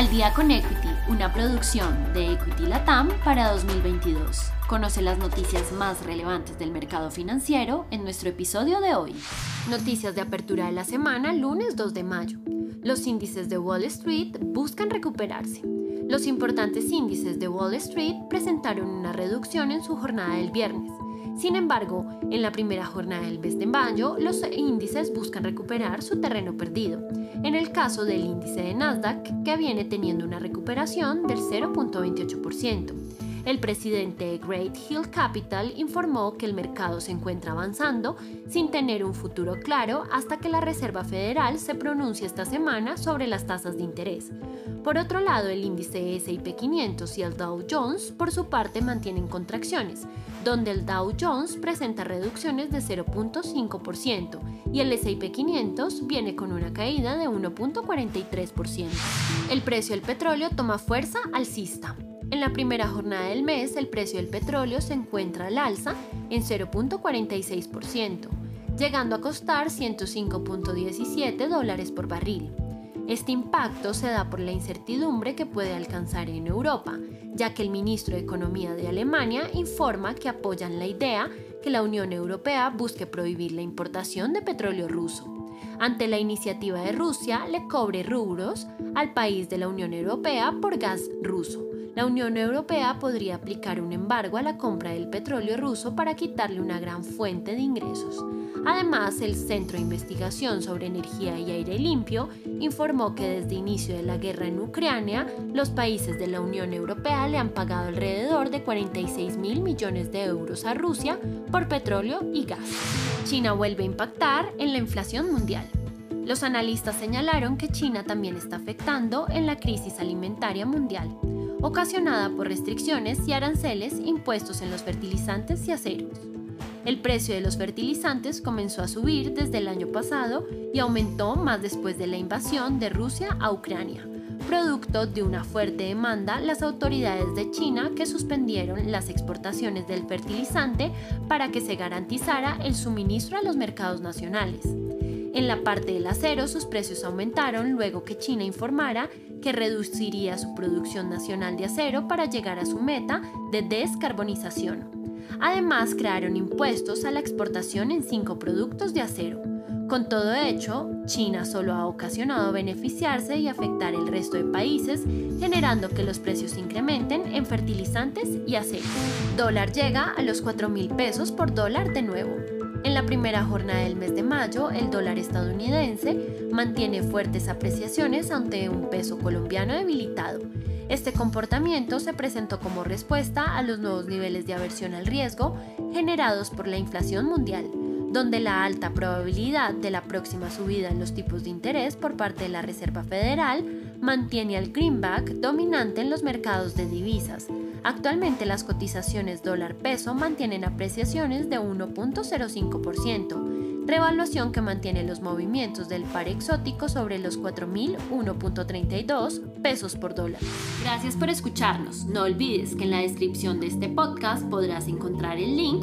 Al día con Equity, una producción de Equity Latam para 2022. Conoce las noticias más relevantes del mercado financiero en nuestro episodio de hoy. Noticias de apertura de la semana, lunes 2 de mayo. Los índices de Wall Street buscan recuperarse. Los importantes índices de Wall Street presentaron una reducción en su jornada del viernes. Sin embargo, en la primera jornada del mes de mayo, los índices buscan recuperar su terreno perdido. En el caso del índice de Nasdaq, que viene teniendo una recuperación del 0.28%. El presidente de Great Hill Capital informó que el mercado se encuentra avanzando sin tener un futuro claro hasta que la Reserva Federal se pronuncie esta semana sobre las tasas de interés. Por otro lado, el índice S&P 500 y el Dow Jones por su parte mantienen contracciones, donde el Dow Jones presenta reducciones de 0.5% y el S&P 500 viene con una caída de 1.43%. El precio del petróleo toma fuerza alcista. En la primera jornada del mes, el precio del petróleo se encuentra al alza en 0.46%, llegando a costar 105.17 dólares por barril. Este impacto se da por la incertidumbre que puede alcanzar en Europa, ya que el ministro de Economía de Alemania informa que apoyan la idea que la Unión Europea busque prohibir la importación de petróleo ruso. Ante la iniciativa de Rusia, le cobre rubros al país de la Unión Europea por gas ruso la Unión Europea podría aplicar un embargo a la compra del petróleo ruso para quitarle una gran fuente de ingresos. Además, el Centro de Investigación sobre Energía y Aire Limpio informó que desde inicio de la guerra en Ucrania, los países de la Unión Europea le han pagado alrededor de 46 mil millones de euros a Rusia por petróleo y gas. China vuelve a impactar en la inflación mundial. Los analistas señalaron que China también está afectando en la crisis alimentaria mundial ocasionada por restricciones y aranceles impuestos en los fertilizantes y aceros. El precio de los fertilizantes comenzó a subir desde el año pasado y aumentó más después de la invasión de Rusia a Ucrania. Producto de una fuerte demanda, las autoridades de China que suspendieron las exportaciones del fertilizante para que se garantizara el suministro a los mercados nacionales. En la parte del acero sus precios aumentaron luego que China informara que reduciría su producción nacional de acero para llegar a su meta de descarbonización. Además, crearon impuestos a la exportación en cinco productos de acero. Con todo hecho, China solo ha ocasionado beneficiarse y afectar el resto de países, generando que los precios incrementen en fertilizantes y acero. Dólar llega a los 4 mil pesos por dólar de nuevo. En la primera jornada del mes de mayo, el dólar estadounidense mantiene fuertes apreciaciones ante un peso colombiano debilitado. Este comportamiento se presentó como respuesta a los nuevos niveles de aversión al riesgo generados por la inflación mundial, donde la alta probabilidad de la próxima subida en los tipos de interés por parte de la Reserva Federal mantiene al greenback dominante en los mercados de divisas, Actualmente las cotizaciones dólar-peso mantienen apreciaciones de 1.05%, revaluación que mantiene los movimientos del par exótico sobre los 4.001.32 pesos por dólar. Gracias por escucharnos. No olvides que en la descripción de este podcast podrás encontrar el link